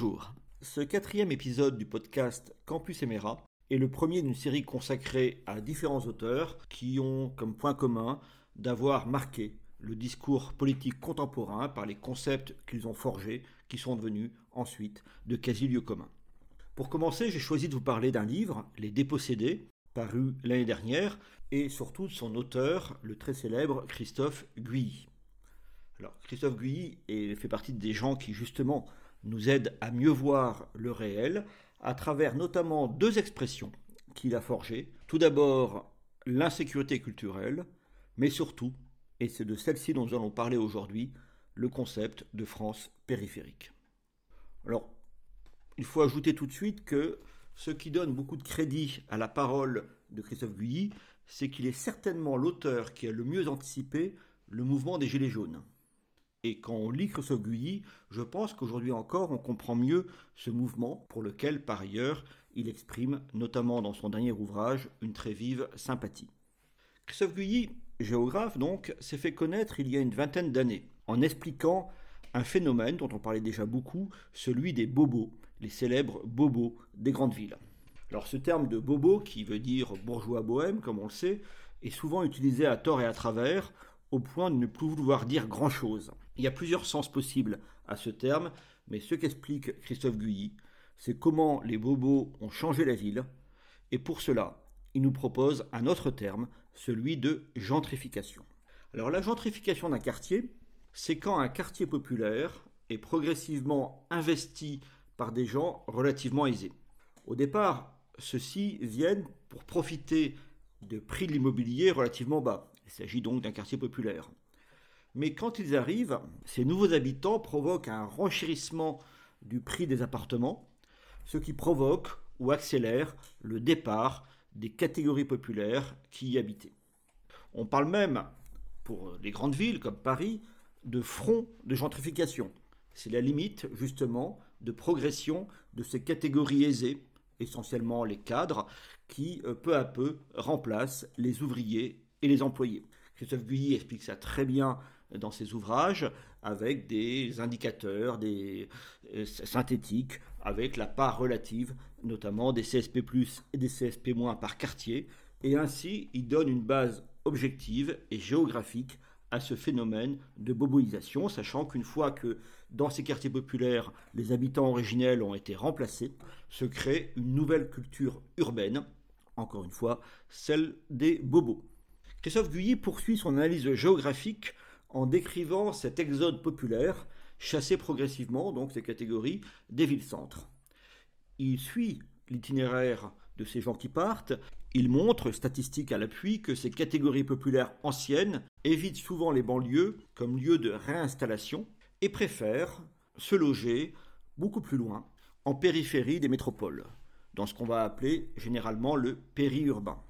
Bonjour. Ce quatrième épisode du podcast Campus Emera est le premier d'une série consacrée à différents auteurs qui ont comme point commun d'avoir marqué le discours politique contemporain par les concepts qu'ils ont forgés, qui sont devenus ensuite de quasi-lieux communs. Pour commencer, j'ai choisi de vous parler d'un livre, Les Dépossédés, paru l'année dernière, et surtout de son auteur, le très célèbre Christophe Guilly. Alors, Christophe Guilly fait partie des gens qui, justement, nous aident à mieux voir le réel, à travers notamment deux expressions qu'il a forgées. Tout d'abord, l'insécurité culturelle, mais surtout, et c'est de celle-ci dont nous allons parler aujourd'hui, le concept de France périphérique. Alors, il faut ajouter tout de suite que ce qui donne beaucoup de crédit à la parole de Christophe Guilly, c'est qu'il est certainement l'auteur qui a le mieux anticipé le mouvement des Gilets jaunes. Et quand on lit Guilly, je pense qu'aujourd'hui encore, on comprend mieux ce mouvement pour lequel, par ailleurs, il exprime, notamment dans son dernier ouvrage, une très vive sympathie. Christophe Guilly, géographe donc, s'est fait connaître il y a une vingtaine d'années en expliquant un phénomène dont on parlait déjà beaucoup, celui des bobos, les célèbres bobos des grandes villes. Alors ce terme de bobo, qui veut dire bourgeois bohème, comme on le sait, est souvent utilisé à tort et à travers, au point de ne plus vouloir dire grand-chose. Il y a plusieurs sens possibles à ce terme, mais ce qu'explique Christophe Guilly, c'est comment les bobos ont changé la ville, et pour cela, il nous propose un autre terme, celui de gentrification. Alors la gentrification d'un quartier, c'est quand un quartier populaire est progressivement investi par des gens relativement aisés. Au départ, ceux-ci viennent pour profiter de prix de l'immobilier relativement bas. Il s'agit donc d'un quartier populaire. Mais quand ils arrivent, ces nouveaux habitants provoquent un renchérissement du prix des appartements, ce qui provoque ou accélère le départ des catégories populaires qui y habitaient. On parle même, pour les grandes villes comme Paris, de front de gentrification. C'est la limite, justement, de progression de ces catégories aisées, essentiellement les cadres, qui euh, peu à peu remplacent les ouvriers et les employés. Christophe Guilly explique ça très bien dans ses ouvrages avec des indicateurs des, euh, synthétiques, avec la part relative notamment des CSP+, et des CSP- par quartier, et ainsi il donne une base objective et géographique à ce phénomène de boboisation, sachant qu'une fois que dans ces quartiers populaires, les habitants originels ont été remplacés, se crée une nouvelle culture urbaine, encore une fois, celle des bobos. Christophe Guilly poursuit son analyse géographique en décrivant cet exode populaire chassé progressivement, donc ces catégories, des villes-centres. Il suit l'itinéraire de ces gens qui partent il montre, statistiques à l'appui, que ces catégories populaires anciennes évitent souvent les banlieues comme lieu de réinstallation et préfèrent se loger beaucoup plus loin, en périphérie des métropoles, dans ce qu'on va appeler généralement le périurbain.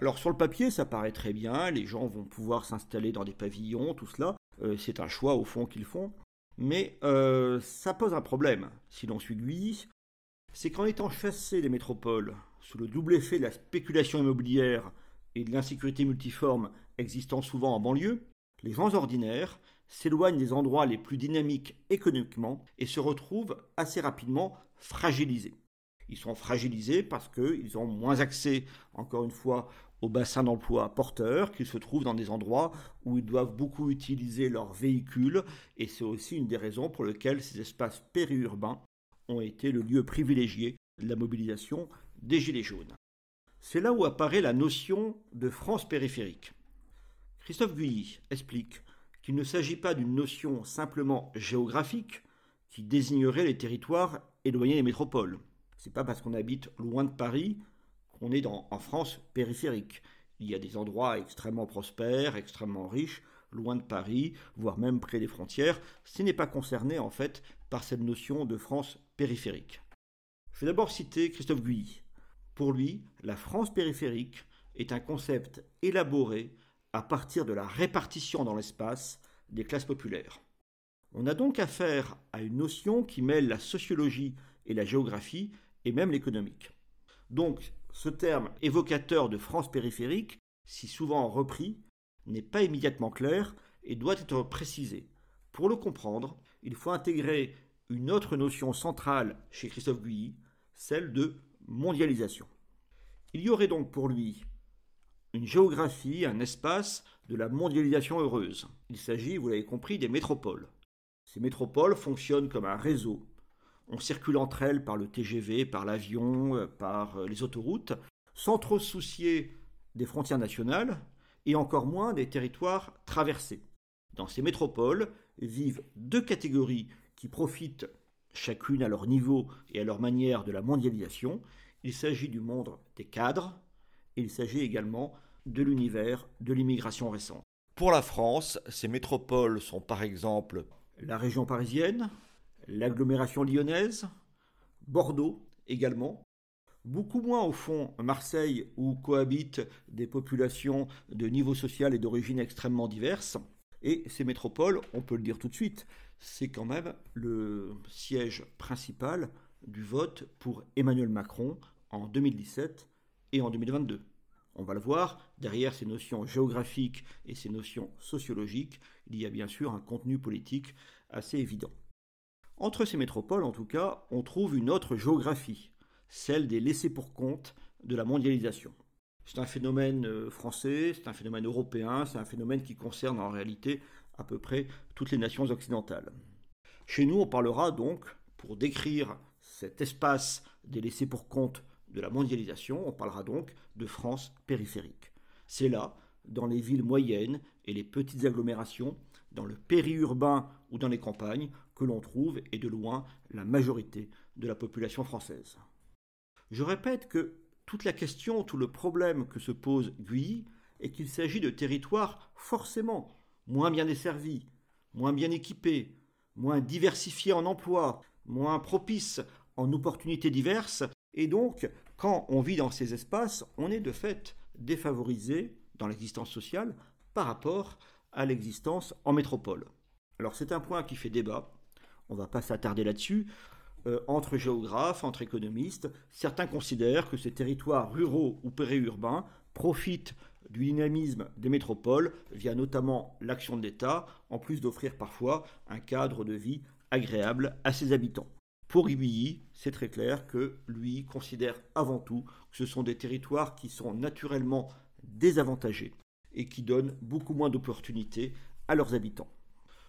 Alors sur le papier, ça paraît très bien, les gens vont pouvoir s'installer dans des pavillons, tout cela, euh, c'est un choix au fond qu'ils font, mais euh, ça pose un problème, si l'on suit lui, c'est qu'en étant chassés des métropoles, sous le double effet de la spéculation immobilière et de l'insécurité multiforme existant souvent en banlieue, les gens ordinaires s'éloignent des endroits les plus dynamiques économiquement et se retrouvent assez rapidement fragilisés. Ils sont fragilisés parce qu'ils ont moins accès, encore une fois, aux bassins d'emploi porteurs, qu'ils se trouvent dans des endroits où ils doivent beaucoup utiliser leurs véhicules, et c'est aussi une des raisons pour lesquelles ces espaces périurbains ont été le lieu privilégié de la mobilisation des Gilets jaunes. C'est là où apparaît la notion de France périphérique. Christophe Guilly explique qu'il ne s'agit pas d'une notion simplement géographique qui désignerait les territoires éloignés des métropoles. C'est pas parce qu'on habite loin de Paris qu'on est en France périphérique. Il y a des endroits extrêmement prospères, extrêmement riches, loin de Paris, voire même près des frontières. Ce n'est pas concerné en fait par cette notion de France périphérique. Je vais d'abord citer Christophe Guilly. Pour lui, la France périphérique est un concept élaboré à partir de la répartition dans l'espace des classes populaires. On a donc affaire à une notion qui mêle la sociologie et la géographie et même l'économique. Donc, ce terme évocateur de France périphérique, si souvent repris, n'est pas immédiatement clair et doit être précisé. Pour le comprendre, il faut intégrer une autre notion centrale chez Christophe Guilly, celle de mondialisation. Il y aurait donc pour lui une géographie, un espace de la mondialisation heureuse. Il s'agit, vous l'avez compris, des métropoles. Ces métropoles fonctionnent comme un réseau. On circule entre elles par le TGV, par l'avion, euh, par euh, les autoroutes, sans trop se soucier des frontières nationales et encore moins des territoires traversés. Dans ces métropoles vivent deux catégories qui profitent chacune à leur niveau et à leur manière de la mondialisation. Il s'agit du monde des cadres et il s'agit également de l'univers de l'immigration récente. Pour la France, ces métropoles sont par exemple la région parisienne, l'agglomération lyonnaise, Bordeaux également, beaucoup moins au fond Marseille où cohabitent des populations de niveau social et d'origine extrêmement diverses. Et ces métropoles, on peut le dire tout de suite, c'est quand même le siège principal du vote pour Emmanuel Macron en 2017 et en 2022. On va le voir, derrière ces notions géographiques et ces notions sociologiques, il y a bien sûr un contenu politique assez évident. Entre ces métropoles, en tout cas, on trouve une autre géographie, celle des laissés pour compte de la mondialisation. C'est un phénomène euh, français, c'est un phénomène européen, c'est un phénomène qui concerne en réalité à peu près toutes les nations occidentales. Chez nous, on parlera donc, pour décrire cet espace des laissés pour compte de la mondialisation, on parlera donc de France périphérique. C'est là, dans les villes moyennes et les petites agglomérations, dans le périurbain ou dans les campagnes, que l'on trouve, et de loin, la majorité de la population française. Je répète que toute la question, tout le problème que se pose Guy est qu'il s'agit de territoires forcément moins bien desservis, moins bien équipés, moins diversifiés en emploi, moins propices en opportunités diverses, et donc, quand on vit dans ces espaces, on est de fait défavorisé dans l'existence sociale par rapport à l'existence en métropole. Alors c'est un point qui fait débat, on ne va pas s'attarder là-dessus. Euh, entre géographes, entre économistes, certains considèrent que ces territoires ruraux ou périurbains profitent du dynamisme des métropoles via notamment l'action de l'État, en plus d'offrir parfois un cadre de vie agréable à ses habitants. Pour Ibilly, c'est très clair que lui considère avant tout que ce sont des territoires qui sont naturellement désavantagés et qui donnent beaucoup moins d'opportunités à leurs habitants.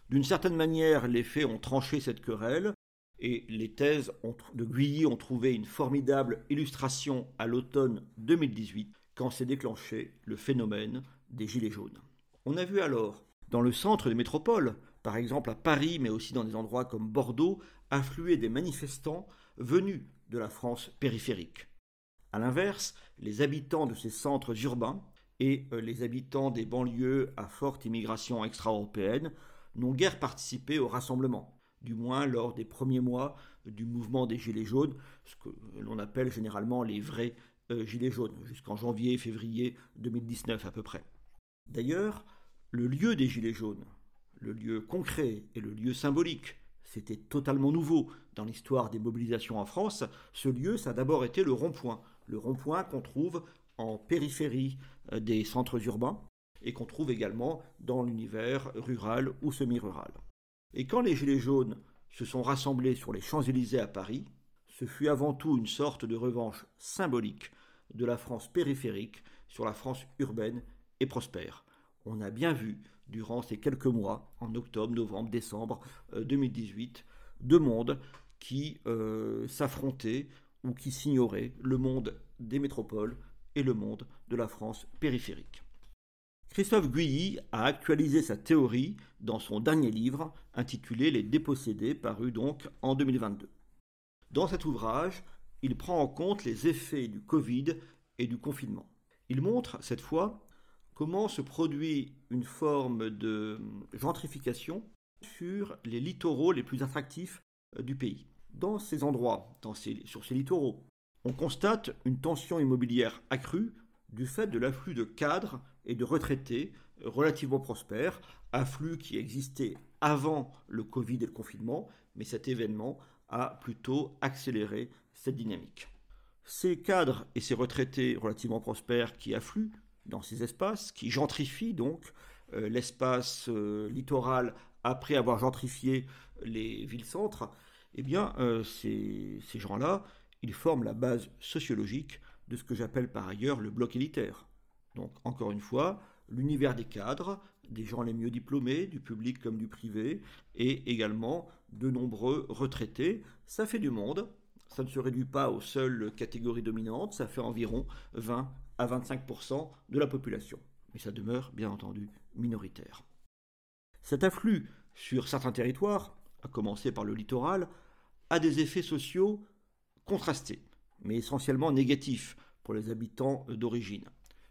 D'une certaine manière, les faits ont tranché cette querelle et les thèses de Guilly ont trouvé une formidable illustration à l'automne 2018 quand s'est déclenché le phénomène des Gilets jaunes. On a vu alors, dans le centre des métropoles, par exemple à Paris, mais aussi dans des endroits comme Bordeaux, affluer des manifestants venus de la France périphérique. A l'inverse, les habitants de ces centres urbains et euh, les habitants des banlieues à forte immigration extra-européenne n'ont guère participé au rassemblement, du moins lors des premiers mois du mouvement des Gilets jaunes, ce que l'on appelle généralement les vrais euh, Gilets jaunes, jusqu'en janvier-février 2019 à peu près. D'ailleurs, le lieu des Gilets jaunes, le lieu concret et le lieu symbolique, c'était totalement nouveau dans l'histoire des mobilisations en France. Ce lieu, ça a d'abord été le rond-point, le rond-point qu'on trouve en périphérie euh, des centres urbains et qu'on trouve également dans l'univers rural ou semi-rural. Et quand les Gilets jaunes se sont rassemblés sur les Champs-Élysées à Paris, ce fut avant tout une sorte de revanche symbolique de la France périphérique sur la France urbaine et prospère. On a bien vu, durant ces quelques mois, en octobre, novembre, décembre 2018, euh, deux mondes qui euh, s'affrontaient ou qui s'ignoraient, le monde des métropoles et le monde de la France périphérique. Christophe Guilly a actualisé sa théorie dans son dernier livre intitulé Les dépossédés, paru donc en 2022. Dans cet ouvrage, il prend en compte les effets du Covid et du confinement. Il montre, cette fois, comment se produit une forme de gentrification sur les littoraux les plus attractifs euh, du pays. Dans ces endroits, sur ces littoraux, on constate une tension immobilière accrue du fait de l'afflux de cadres et de retraités relativement prospères, afflux qui existait avant le Covid et le confinement, mais cet événement a plutôt accéléré cette dynamique. Ces cadres et ces retraités relativement prospères qui affluent dans ces espaces, qui gentrifient donc euh, l'espace euh, littoral après avoir gentrifié les villes-centres, eh bien, euh, ces, ces gens-là, ils forment la base sociologique de ce que j'appelle par ailleurs le bloc élitaire. Donc, encore une fois, l'univers des cadres, des gens les mieux diplômés, du public comme du privé, et également de nombreux retraités. Ça fait du monde, ça ne se réduit pas aux seules catégories dominantes, ça fait environ 20 à 25% de la population. Mais ça demeure, bien entendu, minoritaire. Cet afflux sur certains territoires, à commencer par le littoral, a des effets sociaux contrastés, mais essentiellement négatifs pour les habitants d'origine.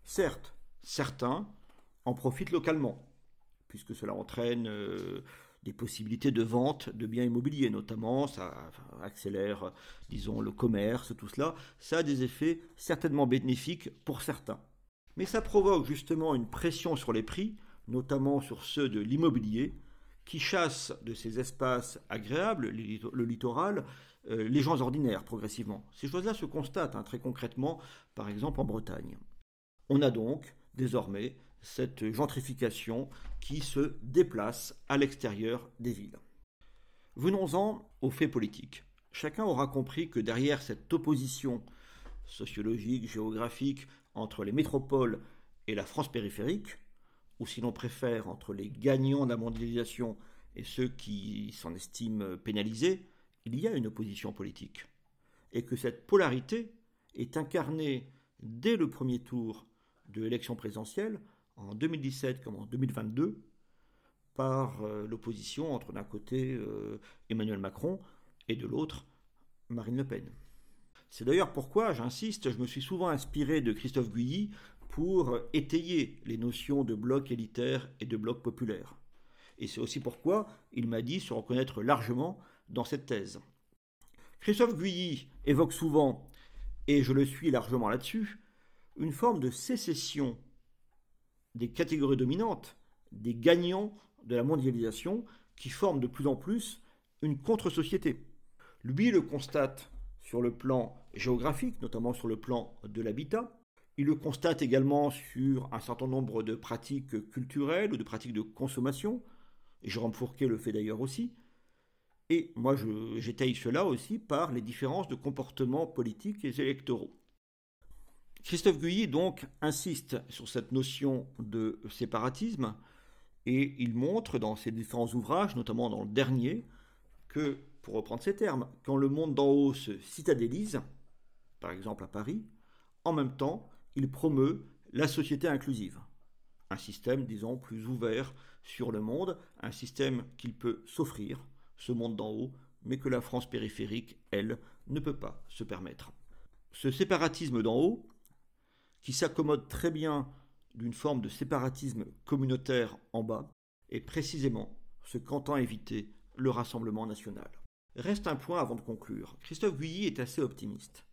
Certes, certains en profitent localement, puisque cela entraîne euh, des possibilités de vente de biens immobiliers notamment, ça accélère, disons, le commerce, tout cela, ça a des effets certainement bénéfiques pour certains. Mais ça provoque justement une pression sur les prix, notamment sur ceux de l'immobilier, qui chassent de ces espaces agréables, le littoral, les gens ordinaires progressivement. Ces choses-là se constatent hein, très concrètement, par exemple en Bretagne. On a donc désormais cette gentrification qui se déplace à l'extérieur des villes. Venons-en aux faits politiques. Chacun aura compris que derrière cette opposition sociologique, géographique entre les métropoles et la France périphérique, ou si l'on préfère entre les gagnants de la mondialisation et ceux qui s'en estiment pénalisés, il y a une opposition politique. Et que cette polarité est incarnée dès le premier tour de l'élection présidentielle en 2017 comme en 2022 par euh, l'opposition entre d'un côté euh, Emmanuel Macron et de l'autre Marine Le Pen. C'est d'ailleurs pourquoi, j'insiste, je me suis souvent inspiré de Christophe Guilly pour étayer les notions de bloc élitaire et de bloc populaire. Et c'est aussi pourquoi il m'a dit se reconnaître largement dans cette thèse. Christophe Guilly évoque souvent, et je le suis largement là-dessus, une forme de sécession des catégories dominantes, des gagnants de la mondialisation, qui forment de plus en plus une contre-société. Lui le constate sur le plan géographique, notamment sur le plan de l'habitat. Il le constate également sur un certain nombre de pratiques culturelles ou de pratiques de consommation. Et Jérôme Fourquet le fait d'ailleurs aussi. Et moi, j'étaye cela aussi par les différences de comportements politiques et électoraux. Christophe Guilly donc insiste sur cette notion de séparatisme et il montre dans ses différents ouvrages, notamment dans le dernier, que, pour reprendre ces termes, quand le monde d'en haut se citadélise, par exemple à Paris, en même temps, il promeut la société inclusive. Un système, disons, plus ouvert sur le monde, un système qu'il peut s'offrir, ce monde d'en haut, mais que la France périphérique, elle, ne peut pas se permettre. Ce séparatisme d'en haut, qui s'accommode très bien d'une forme de séparatisme communautaire en bas, est précisément ce qu'entend éviter le Rassemblement national. Reste un point avant de conclure. Christophe Guilly est assez optimiste.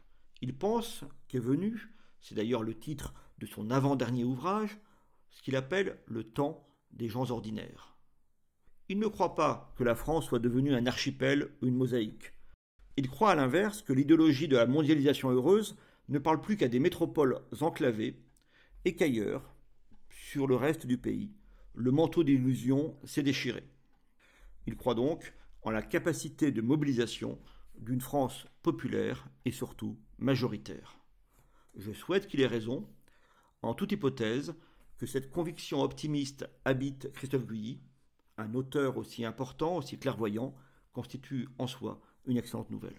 Il pense qu'est venu, c'est d'ailleurs le titre de son avant-dernier ouvrage, ce qu'il appelle le temps des gens ordinaires. Il ne croit pas que la France soit devenue un archipel ou une mosaïque. Il croit à l'inverse que l'idéologie de la mondialisation heureuse ne parle plus qu'à des métropoles enclavées et qu'ailleurs, sur le reste du pays, le manteau d'illusion s'est déchiré. Il croit donc en la capacité de mobilisation d'une France populaire et surtout majoritaire. Je souhaite qu'il ait raison, en toute hypothèse, que cette conviction optimiste habite Christophe Guilly, un auteur aussi important, aussi clairvoyant, constitue en soi une excellente nouvelle.